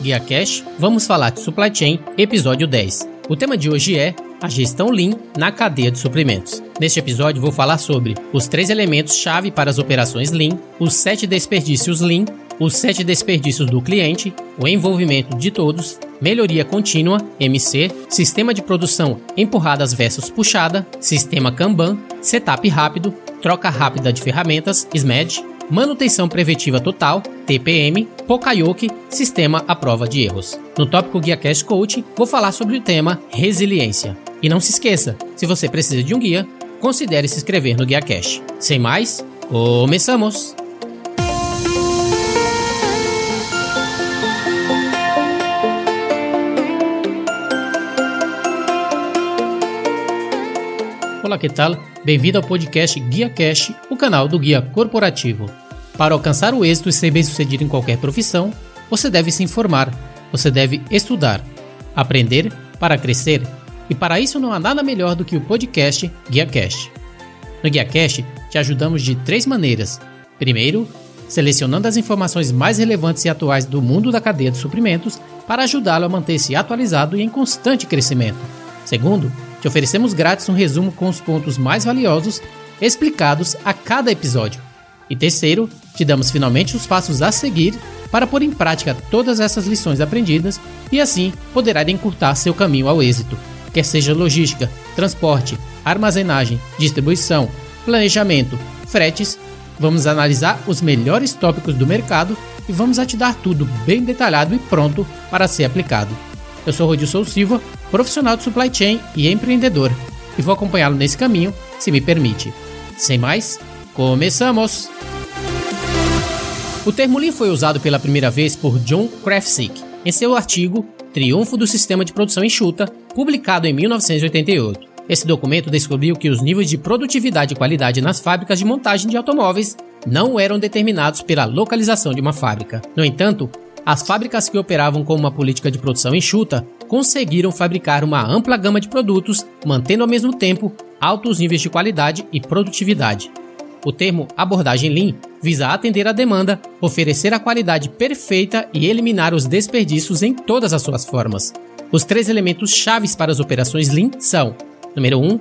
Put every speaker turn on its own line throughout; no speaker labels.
Guia Cash, vamos falar de Supply Chain, episódio 10. O tema de hoje é a gestão Lean na cadeia de suprimentos. Neste episódio vou falar sobre os três elementos-chave para as operações Lean, os sete desperdícios Lean, os sete desperdícios do cliente, o envolvimento de todos, melhoria contínua, MC, sistema de produção empurradas versus puxada, sistema Kanban, setup rápido, troca rápida de ferramentas, SMED, manutenção preventiva total, TPM, Pokayoke, sistema à prova de erros. No tópico Guia Cash Coach, vou falar sobre o tema resiliência. E não se esqueça, se você precisa de um guia, considere se inscrever no Guia Cash. Sem mais, começamos! Olá, que tal? Bem-vindo ao podcast Guia Cash, o canal do Guia Corporativo. Para alcançar o êxito e ser bem-sucedido em qualquer profissão, você deve se informar, você deve estudar, aprender para crescer, e para isso não há nada melhor do que o podcast Guia Cash. No Guia Cash, te ajudamos de três maneiras. Primeiro, selecionando as informações mais relevantes e atuais do mundo da cadeia de suprimentos para ajudá-lo a manter-se atualizado e em constante crescimento. Segundo, te oferecemos grátis um resumo com os pontos mais valiosos explicados a cada episódio. E terceiro, te damos finalmente os passos a seguir para pôr em prática todas essas lições aprendidas e assim poderá encurtar seu caminho ao êxito, quer seja logística, transporte, armazenagem, distribuição, planejamento, fretes. Vamos analisar os melhores tópicos do mercado e vamos a te dar tudo bem detalhado e pronto para ser aplicado. Eu sou Rodilson Silva, profissional de supply chain e empreendedor, e vou acompanhá-lo nesse caminho, se me permite. Sem mais, começamos! O termo Lean foi usado pela primeira vez por John Krafcik em seu artigo Triunfo do Sistema de Produção Enxuta, publicado em 1988. Esse documento descobriu que os níveis de produtividade e qualidade nas fábricas de montagem de automóveis não eram determinados pela localização de uma fábrica. No entanto, as fábricas que operavam com uma política de produção enxuta conseguiram fabricar uma ampla gama de produtos, mantendo ao mesmo tempo altos níveis de qualidade e produtividade. O termo abordagem Lean visa atender a demanda, oferecer a qualidade perfeita e eliminar os desperdícios em todas as suas formas. Os três elementos chaves para as operações Lean são: número 1, um,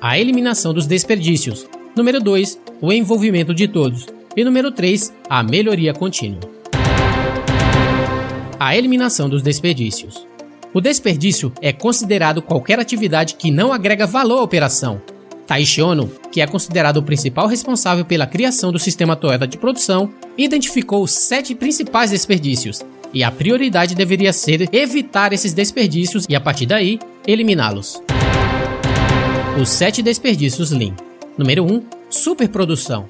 a eliminação dos desperdícios, número 2, o envolvimento de todos, e número 3, a melhoria contínua a eliminação dos desperdícios. O desperdício é considerado qualquer atividade que não agrega valor à operação. Taishi Ono, que é considerado o principal responsável pela criação do sistema Toyota de produção, identificou os sete principais desperdícios, e a prioridade deveria ser evitar esses desperdícios e, a partir daí, eliminá-los. Os sete desperdícios Lean. Número 1. Um, superprodução.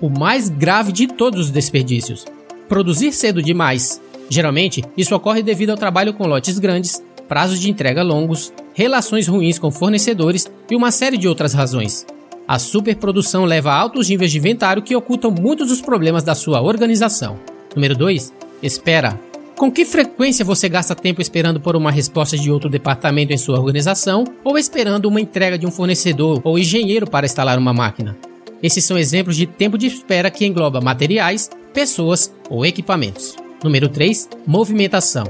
O mais grave de todos os desperdícios. Produzir cedo demais, Geralmente, isso ocorre devido ao trabalho com lotes grandes, prazos de entrega longos, relações ruins com fornecedores e uma série de outras razões. A superprodução leva a altos níveis de inventário que ocultam muitos dos problemas da sua organização. Número 2. Espera. Com que frequência você gasta tempo esperando por uma resposta de outro departamento em sua organização ou esperando uma entrega de um fornecedor ou engenheiro para instalar uma máquina? Esses são exemplos de tempo de espera que engloba materiais, pessoas ou equipamentos. Número 3. Movimentação.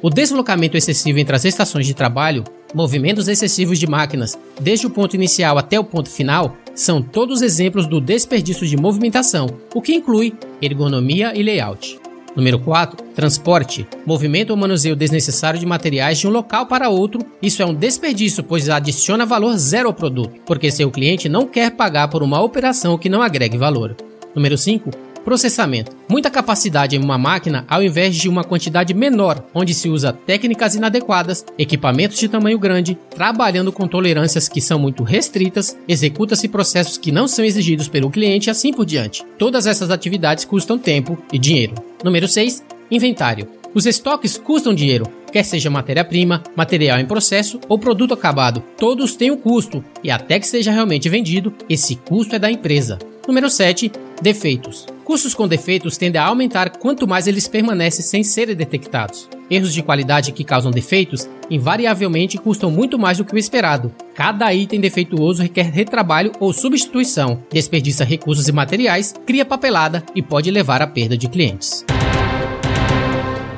O deslocamento excessivo entre as estações de trabalho, movimentos excessivos de máquinas, desde o ponto inicial até o ponto final, são todos exemplos do desperdício de movimentação, o que inclui ergonomia e layout. Número 4. Transporte. Movimento ou manuseio desnecessário de materiais de um local para outro. Isso é um desperdício, pois adiciona valor zero ao produto, porque seu cliente não quer pagar por uma operação que não agregue valor. Número 5. Processamento. Muita capacidade em uma máquina ao invés de uma quantidade menor, onde se usa técnicas inadequadas, equipamentos de tamanho grande, trabalhando com tolerâncias que são muito restritas, executa-se processos que não são exigidos pelo cliente e assim por diante. Todas essas atividades custam tempo e dinheiro. Número 6. Inventário. Os estoques custam dinheiro, quer seja matéria-prima, material em processo ou produto acabado. Todos têm um custo e até que seja realmente vendido, esse custo é da empresa. Número 7. Defeitos. Custos com defeitos tendem a aumentar quanto mais eles permanecem sem serem detectados. Erros de qualidade que causam defeitos invariavelmente custam muito mais do que o esperado. Cada item defeituoso requer retrabalho ou substituição, desperdiça recursos e materiais, cria papelada e pode levar à perda de clientes.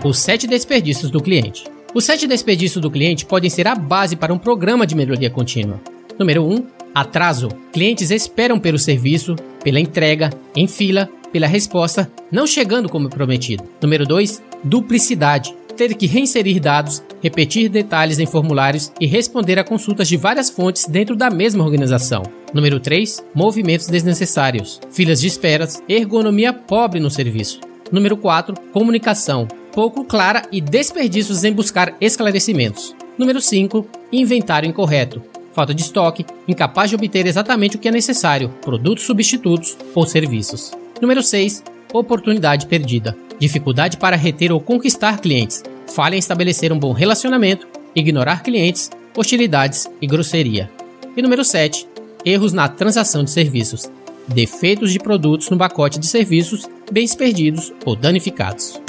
Os sete desperdícios do cliente. Os sete desperdícios do cliente podem ser a base para um programa de melhoria contínua. Número 1. Um, atraso. Clientes esperam pelo serviço, pela entrega, em fila, pela resposta, não chegando como prometido. Número 2. Duplicidade. Ter que reinserir dados, repetir detalhes em formulários e responder a consultas de várias fontes dentro da mesma organização. Número 3. Movimentos desnecessários. Filas de esperas, ergonomia pobre no serviço. Número 4. Comunicação. Pouco clara e desperdícios em buscar esclarecimentos. Número 5. Inventário incorreto falta de estoque, incapaz de obter exatamente o que é necessário, produtos substitutos ou serviços. Número 6. Oportunidade perdida. Dificuldade para reter ou conquistar clientes. Falha em estabelecer um bom relacionamento, ignorar clientes, hostilidades e grosseria. E número 7. Erros na transação de serviços. Defeitos de produtos no pacote de serviços, bens perdidos ou danificados.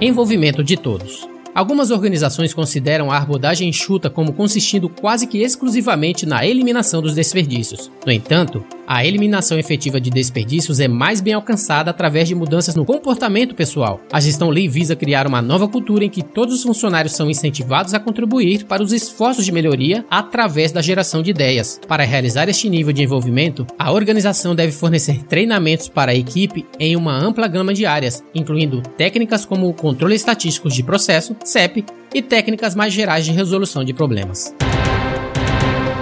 Envolvimento de todos. Algumas organizações consideram a abordagem enxuta como consistindo quase que exclusivamente na eliminação dos desperdícios. No entanto, a eliminação efetiva de desperdícios é mais bem alcançada através de mudanças no comportamento pessoal. A gestão Lean visa criar uma nova cultura em que todos os funcionários são incentivados a contribuir para os esforços de melhoria através da geração de ideias. Para realizar este nível de envolvimento, a organização deve fornecer treinamentos para a equipe em uma ampla gama de áreas, incluindo técnicas como o controle estatístico de processo, CEP, e técnicas mais gerais de resolução de problemas.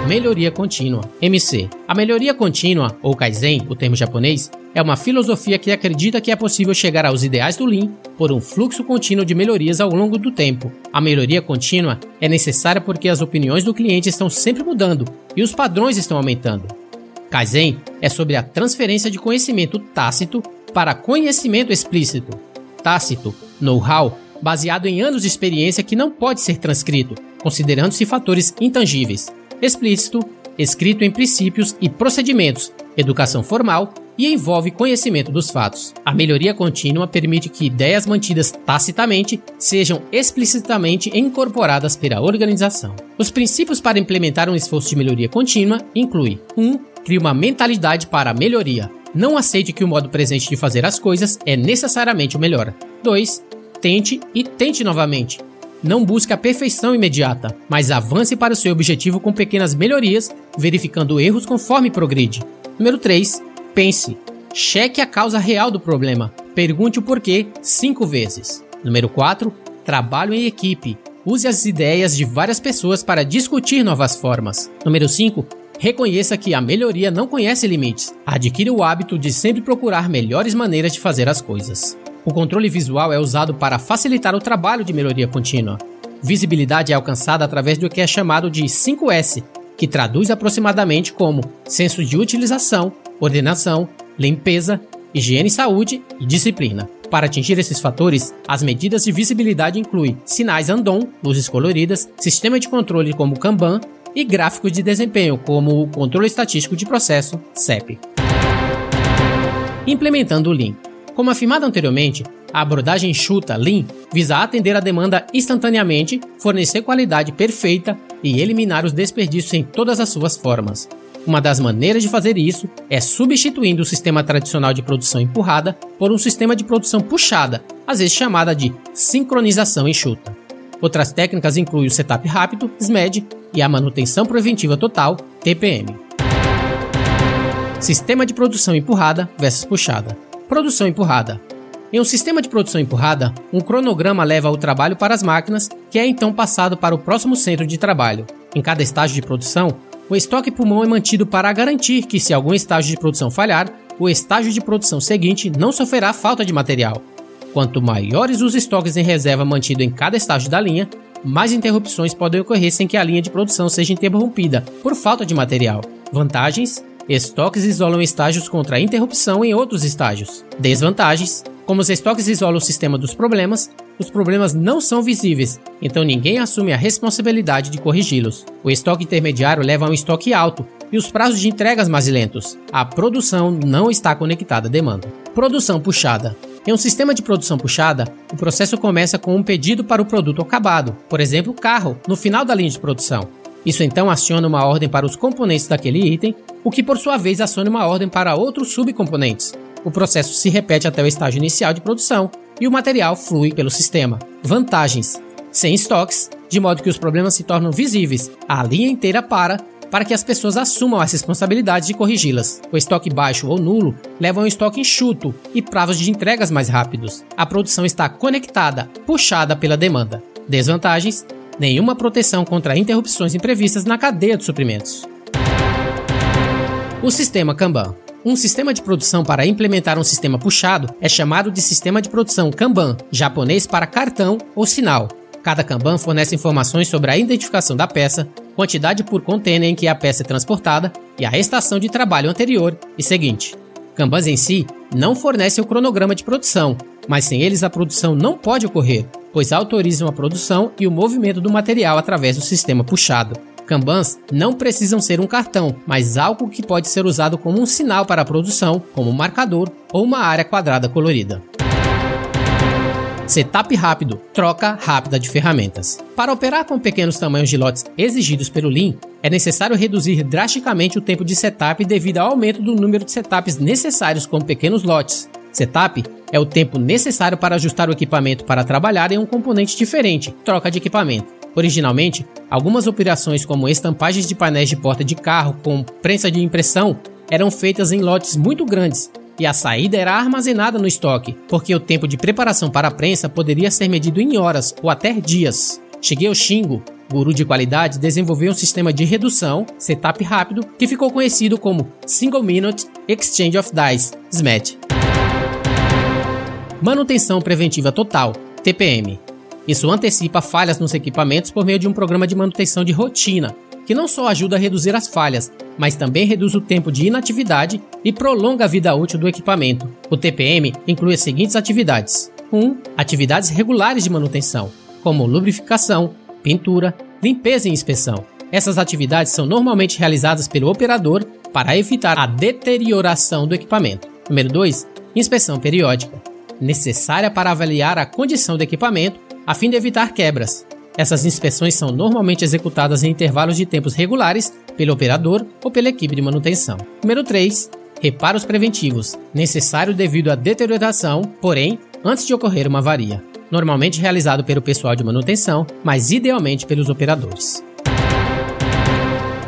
Melhoria Contínua, MC. A melhoria contínua, ou Kaizen, o termo japonês, é uma filosofia que acredita que é possível chegar aos ideais do Lean por um fluxo contínuo de melhorias ao longo do tempo. A melhoria contínua é necessária porque as opiniões do cliente estão sempre mudando e os padrões estão aumentando. Kaizen é sobre a transferência de conhecimento tácito para conhecimento explícito. Tácito, know-how, baseado em anos de experiência que não pode ser transcrito, considerando-se fatores intangíveis explícito, escrito em princípios e procedimentos, educação formal e envolve conhecimento dos fatos. A melhoria contínua permite que ideias mantidas tacitamente sejam explicitamente incorporadas pela organização. Os princípios para implementar um esforço de melhoria contínua incluem 1. Um, crie uma mentalidade para a melhoria. Não aceite que o modo presente de fazer as coisas é necessariamente o melhor. 2. Tente e tente novamente. Não busque a perfeição imediata, mas avance para o seu objetivo com pequenas melhorias, verificando erros conforme progride. Número 3. Pense. Cheque a causa real do problema. Pergunte o porquê cinco vezes. Número 4. Trabalho em equipe. Use as ideias de várias pessoas para discutir novas formas. Número 5. Reconheça que a melhoria não conhece limites. Adquira o hábito de sempre procurar melhores maneiras de fazer as coisas. O controle visual é usado para facilitar o trabalho de melhoria contínua. Visibilidade é alcançada através do que é chamado de 5S, que traduz aproximadamente como senso de utilização, ordenação, limpeza, higiene e saúde e disciplina. Para atingir esses fatores, as medidas de visibilidade incluem sinais Andon, luzes coloridas, sistema de controle como Kanban e gráficos de desempenho como o controle estatístico de processo, CEP. Implementando o Lean. Como afirmado anteriormente, a abordagem enxuta Lean visa atender a demanda instantaneamente, fornecer qualidade perfeita e eliminar os desperdícios em todas as suas formas. Uma das maneiras de fazer isso é substituindo o sistema tradicional de produção empurrada por um sistema de produção puxada, às vezes chamada de sincronização enxuta. Outras técnicas incluem o setup rápido, SMED, e a manutenção preventiva total, TPM. Sistema de produção empurrada versus puxada. Produção empurrada. Em um sistema de produção empurrada, um cronograma leva o trabalho para as máquinas, que é então passado para o próximo centro de trabalho. Em cada estágio de produção, o estoque pulmão é mantido para garantir que, se algum estágio de produção falhar, o estágio de produção seguinte não sofrerá falta de material. Quanto maiores os estoques em reserva mantido em cada estágio da linha, mais interrupções podem ocorrer sem que a linha de produção seja interrompida por falta de material. Vantagens: Estoques isolam estágios contra a interrupção em outros estágios. Desvantagens: como os estoques isolam o sistema dos problemas, os problemas não são visíveis, então ninguém assume a responsabilidade de corrigi-los. O estoque intermediário leva a um estoque alto e os prazos de entregas mais lentos. A produção não está conectada à demanda. Produção puxada. Em um sistema de produção puxada, o processo começa com um pedido para o produto acabado, por exemplo, carro, no final da linha de produção. Isso então aciona uma ordem para os componentes daquele item, o que por sua vez aciona uma ordem para outros subcomponentes. O processo se repete até o estágio inicial de produção, e o material flui pelo sistema. Vantagens: sem estoques, de modo que os problemas se tornam visíveis, a linha inteira para para que as pessoas assumam as responsabilidades de corrigi-las. O estoque baixo ou nulo leva a um estoque enxuto e prazos de entregas mais rápidos. A produção está conectada, puxada pela demanda. Desvantagens: nenhuma proteção contra interrupções imprevistas na cadeia de suprimentos. O sistema Kanban. Um sistema de produção para implementar um sistema puxado é chamado de sistema de produção Kanban, japonês para cartão ou sinal. Cada Kanban fornece informações sobre a identificação da peça, quantidade por container em que a peça é transportada e a estação de trabalho anterior e seguinte. Kanbans em si não fornecem o cronograma de produção, mas sem eles a produção não pode ocorrer, pois autorizam a produção e o movimento do material através do sistema puxado. Kanbans não precisam ser um cartão, mas algo que pode ser usado como um sinal para a produção, como um marcador ou uma área quadrada colorida. Setup rápido, troca rápida de ferramentas. Para operar com pequenos tamanhos de lotes exigidos pelo Lean, é necessário reduzir drasticamente o tempo de setup devido ao aumento do número de setups necessários com pequenos lotes. Setup é o tempo necessário para ajustar o equipamento para trabalhar em um componente diferente, troca de equipamento. Originalmente, algumas operações como estampagens de painéis de porta de carro com prensa de impressão eram feitas em lotes muito grandes, e a saída era armazenada no estoque, porque o tempo de preparação para a prensa poderia ser medido em horas ou até dias. Shigeo Shingo, guru de qualidade, desenvolveu um sistema de redução, setup rápido, que ficou conhecido como Single Minute Exchange of Dice, SMET. Manutenção Preventiva Total, TPM. Isso antecipa falhas nos equipamentos por meio de um programa de manutenção de rotina, que não só ajuda a reduzir as falhas, mas também reduz o tempo de inatividade e prolonga a vida útil do equipamento. O TPM inclui as seguintes atividades: 1. atividades regulares de manutenção, como lubrificação, pintura, limpeza e inspeção. Essas atividades são normalmente realizadas pelo operador para evitar a deterioração do equipamento. Número 2. Inspeção periódica, necessária para avaliar a condição do equipamento a fim de evitar quebras. Essas inspeções são normalmente executadas em intervalos de tempos regulares pelo operador ou pela equipe de manutenção. Número 3. Reparos preventivos, necessário devido à deterioração, porém, antes de ocorrer uma avaria. Normalmente realizado pelo pessoal de manutenção, mas idealmente pelos operadores.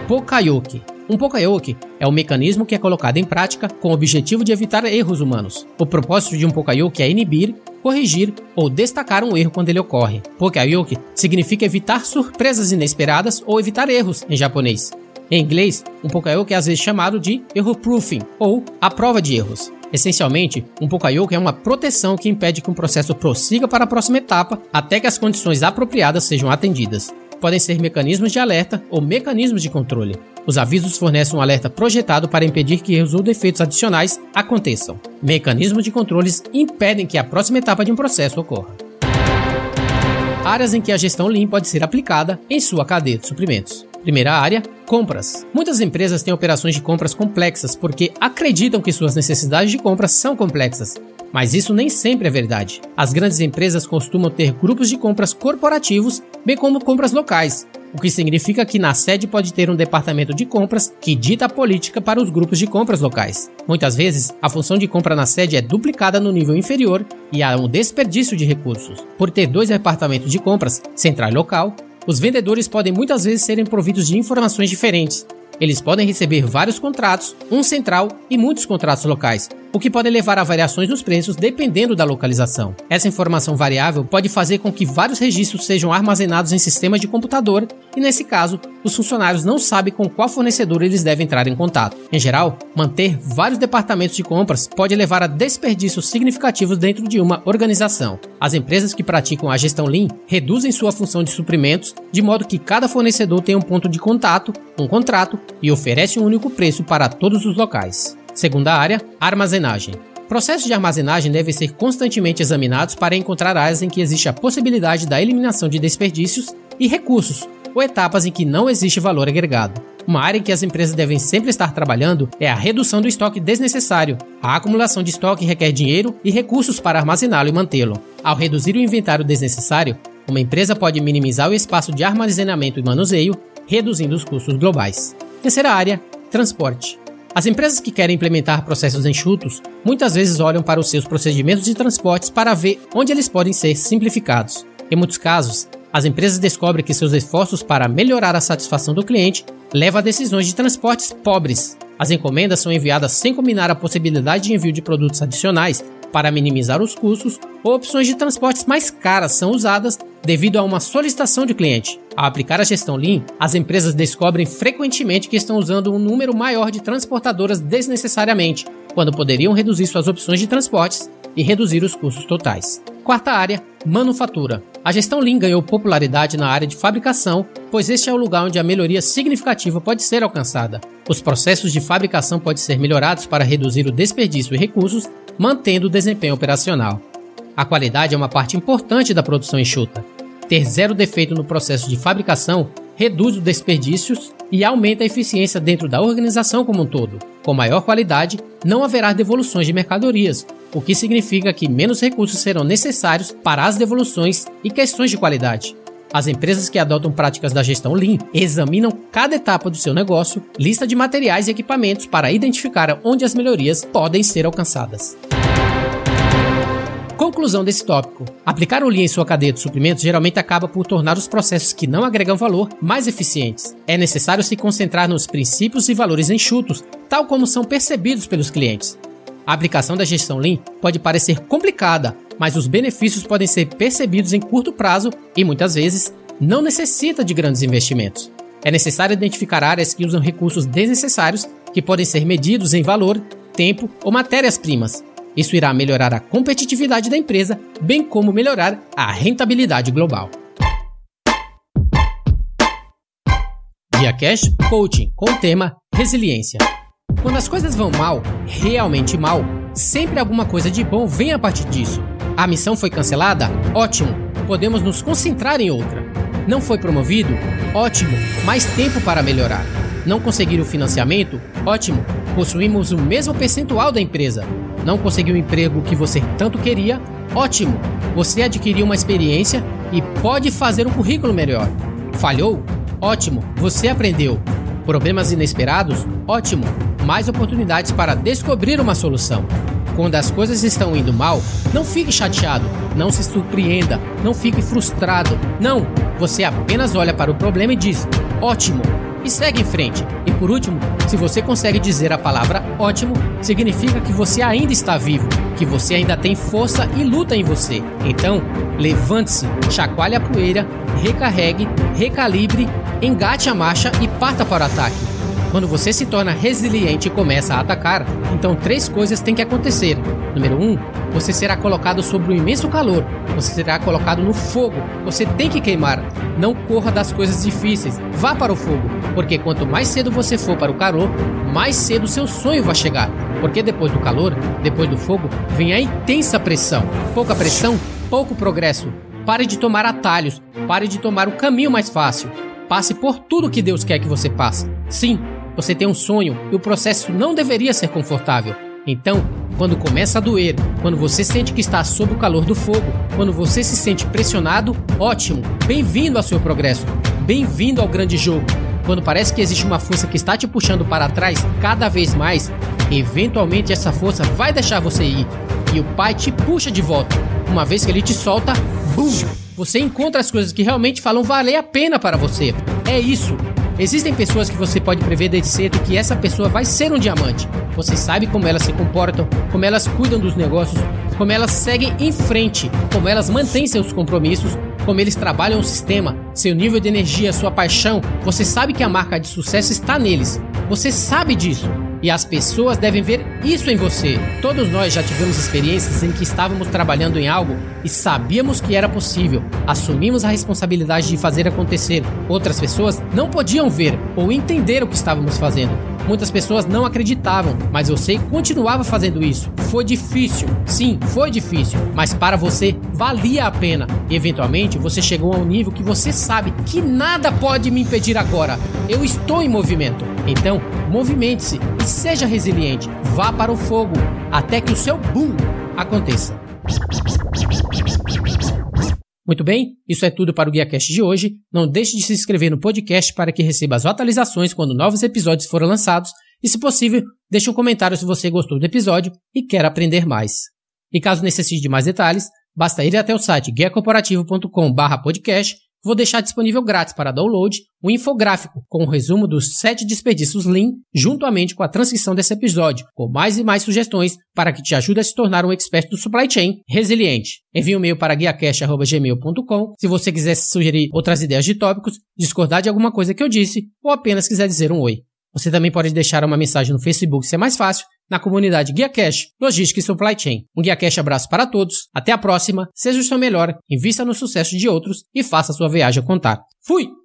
Pokayoke um Pokayoke é um mecanismo que é colocado em prática com o objetivo de evitar erros humanos. O propósito de um Pokayoke é inibir, corrigir ou destacar um erro quando ele ocorre. Pokayoke significa evitar surpresas inesperadas ou evitar erros em japonês. Em inglês, um Pokayoke é às vezes chamado de erro proofing ou a prova de erros. Essencialmente, um Pokayoke é uma proteção que impede que um processo prossiga para a próxima etapa até que as condições apropriadas sejam atendidas. Podem ser mecanismos de alerta ou mecanismos de controle. Os avisos fornecem um alerta projetado para impedir que erros ou defeitos adicionais aconteçam. Mecanismos de controles impedem que a próxima etapa de um processo ocorra. Áreas em que a gestão Lean pode ser aplicada em sua cadeia de suprimentos. Primeira área, compras. Muitas empresas têm operações de compras complexas porque acreditam que suas necessidades de compras são complexas, mas isso nem sempre é verdade. As grandes empresas costumam ter grupos de compras corporativos, bem como compras locais, o que significa que na sede pode ter um departamento de compras que dita a política para os grupos de compras locais. Muitas vezes, a função de compra na sede é duplicada no nível inferior e há um desperdício de recursos. Por ter dois departamentos de compras, central e local, os vendedores podem muitas vezes serem providos de informações diferentes, eles podem receber vários contratos, um central e muitos contratos locais, o que pode levar a variações nos preços dependendo da localização. Essa informação variável pode fazer com que vários registros sejam armazenados em sistemas de computador e, nesse caso, os funcionários não sabem com qual fornecedor eles devem entrar em contato. Em geral, manter vários departamentos de compras pode levar a desperdícios significativos dentro de uma organização. As empresas que praticam a gestão Lean reduzem sua função de suprimentos de modo que cada fornecedor tem um ponto de contato, um contrato e oferece um único preço para todos os locais. Segunda área, armazenagem. Processos de armazenagem devem ser constantemente examinados para encontrar áreas em que existe a possibilidade da eliminação de desperdícios e recursos, ou etapas em que não existe valor agregado. Uma área em que as empresas devem sempre estar trabalhando é a redução do estoque desnecessário. A acumulação de estoque requer dinheiro e recursos para armazená-lo e mantê-lo. Ao reduzir o inventário desnecessário, uma empresa pode minimizar o espaço de armazenamento e manuseio, reduzindo os custos globais. Terceira área, transporte. As empresas que querem implementar processos enxutos muitas vezes olham para os seus procedimentos de transportes para ver onde eles podem ser simplificados. Em muitos casos, as empresas descobrem que seus esforços para melhorar a satisfação do cliente levam a decisões de transportes pobres. As encomendas são enviadas sem combinar a possibilidade de envio de produtos adicionais para minimizar os custos, ou opções de transportes mais caras são usadas devido a uma solicitação de cliente. Ao aplicar a gestão Lean, as empresas descobrem frequentemente que estão usando um número maior de transportadoras desnecessariamente, quando poderiam reduzir suas opções de transportes e reduzir os custos totais. Quarta área, manufatura. A gestão Lean ganhou popularidade na área de fabricação, pois este é o lugar onde a melhoria significativa pode ser alcançada. Os processos de fabricação podem ser melhorados para reduzir o desperdício e recursos, mantendo o desempenho operacional. A qualidade é uma parte importante da produção enxuta. Ter zero defeito no processo de fabricação reduz os desperdícios e aumenta a eficiência dentro da organização como um todo. Com maior qualidade, não haverá devoluções de mercadorias, o que significa que menos recursos serão necessários para as devoluções e questões de qualidade. As empresas que adotam práticas da gestão Lean examinam cada etapa do seu negócio, lista de materiais e equipamentos para identificar onde as melhorias podem ser alcançadas. Conclusão desse tópico: aplicar o Lean em sua cadeia de suprimentos geralmente acaba por tornar os processos que não agregam valor mais eficientes. É necessário se concentrar nos princípios e valores enxutos, tal como são percebidos pelos clientes. A aplicação da gestão Lean pode parecer complicada, mas os benefícios podem ser percebidos em curto prazo e muitas vezes não necessita de grandes investimentos. É necessário identificar áreas que usam recursos desnecessários que podem ser medidos em valor, tempo ou matérias-primas isso irá melhorar a competitividade da empresa, bem como melhorar a rentabilidade global. Guia Cash Coaching com o tema Resiliência. Quando as coisas vão mal, realmente mal, sempre alguma coisa de bom vem a partir disso. A missão foi cancelada? Ótimo, podemos nos concentrar em outra. Não foi promovido? Ótimo, mais tempo para melhorar. Não conseguir o financiamento? Ótimo, possuímos o mesmo percentual da empresa. Não conseguiu o emprego que você tanto queria? Ótimo! Você adquiriu uma experiência e pode fazer um currículo melhor. Falhou? Ótimo! Você aprendeu. Problemas inesperados? Ótimo! Mais oportunidades para descobrir uma solução. Quando as coisas estão indo mal, não fique chateado, não se surpreenda, não fique frustrado. Não! Você apenas olha para o problema e diz: ótimo! E segue em frente. E por último, se você consegue dizer a palavra ótimo, significa que você ainda está vivo, que você ainda tem força e luta em você. Então, levante-se, chacoalhe a poeira, recarregue, recalibre, engate a marcha e parta para o ataque. Quando você se torna resiliente e começa a atacar, então três coisas têm que acontecer. Número um, você será colocado sobre um imenso calor, você será colocado no fogo, você tem que queimar. Não corra das coisas difíceis, vá para o fogo, porque quanto mais cedo você for para o calor, mais cedo seu sonho vai chegar. Porque depois do calor, depois do fogo, vem a intensa pressão. Pouca pressão, pouco progresso. Pare de tomar atalhos, pare de tomar o caminho mais fácil. Passe por tudo que Deus quer que você passe. Sim, você tem um sonho e o processo não deveria ser confortável. Então, quando começa a doer, quando você sente que está sob o calor do fogo, quando você se sente pressionado, ótimo, bem-vindo ao seu progresso, bem-vindo ao grande jogo. Quando parece que existe uma força que está te puxando para trás cada vez mais, eventualmente essa força vai deixar você ir e o pai te puxa de volta. Uma vez que ele te solta, bum! Você encontra as coisas que realmente falam valer a pena para você. É isso. Existem pessoas que você pode prever desde cedo que essa pessoa vai ser um diamante. Você sabe como elas se comportam, como elas cuidam dos negócios, como elas seguem em frente, como elas mantêm seus compromissos, como eles trabalham o sistema, seu nível de energia, sua paixão. Você sabe que a marca de sucesso está neles. Você sabe disso. E as pessoas devem ver isso em você. Todos nós já tivemos experiências em que estávamos trabalhando em algo e sabíamos que era possível. Assumimos a responsabilidade de fazer acontecer. Outras pessoas não podiam ver ou entender o que estávamos fazendo. Muitas pessoas não acreditavam, mas você continuava fazendo isso. Foi difícil, sim, foi difícil, mas para você valia a pena. E eventualmente você chegou a um nível que você sabe que nada pode me impedir agora. Eu estou em movimento. Então, movimente-se e seja resiliente. Vá para o fogo até que o seu boom aconteça. Muito bem, isso é tudo para o GuiaCast de hoje. Não deixe de se inscrever no podcast para que receba as atualizações quando novos episódios forem lançados e, se possível, deixe um comentário se você gostou do episódio e quer aprender mais. E caso necessite de mais detalhes, basta ir até o site guiacorporativo.com/podcast vou deixar disponível grátis para download um infográfico com o um resumo dos 7 desperdícios Lean, juntamente com a transcrição desse episódio, com mais e mais sugestões para que te ajude a se tornar um expert do supply chain resiliente. Envie um e-mail para guiacast.gmail.com se você quiser sugerir outras ideias de tópicos, discordar de alguma coisa que eu disse ou apenas quiser dizer um oi. Você também pode deixar uma mensagem no Facebook se é mais fácil, na comunidade Guia Cash, Logística e Supply Chain. Um Guia Cash abraço para todos, até a próxima, seja o seu melhor, invista no sucesso de outros e faça sua viagem contar. Fui!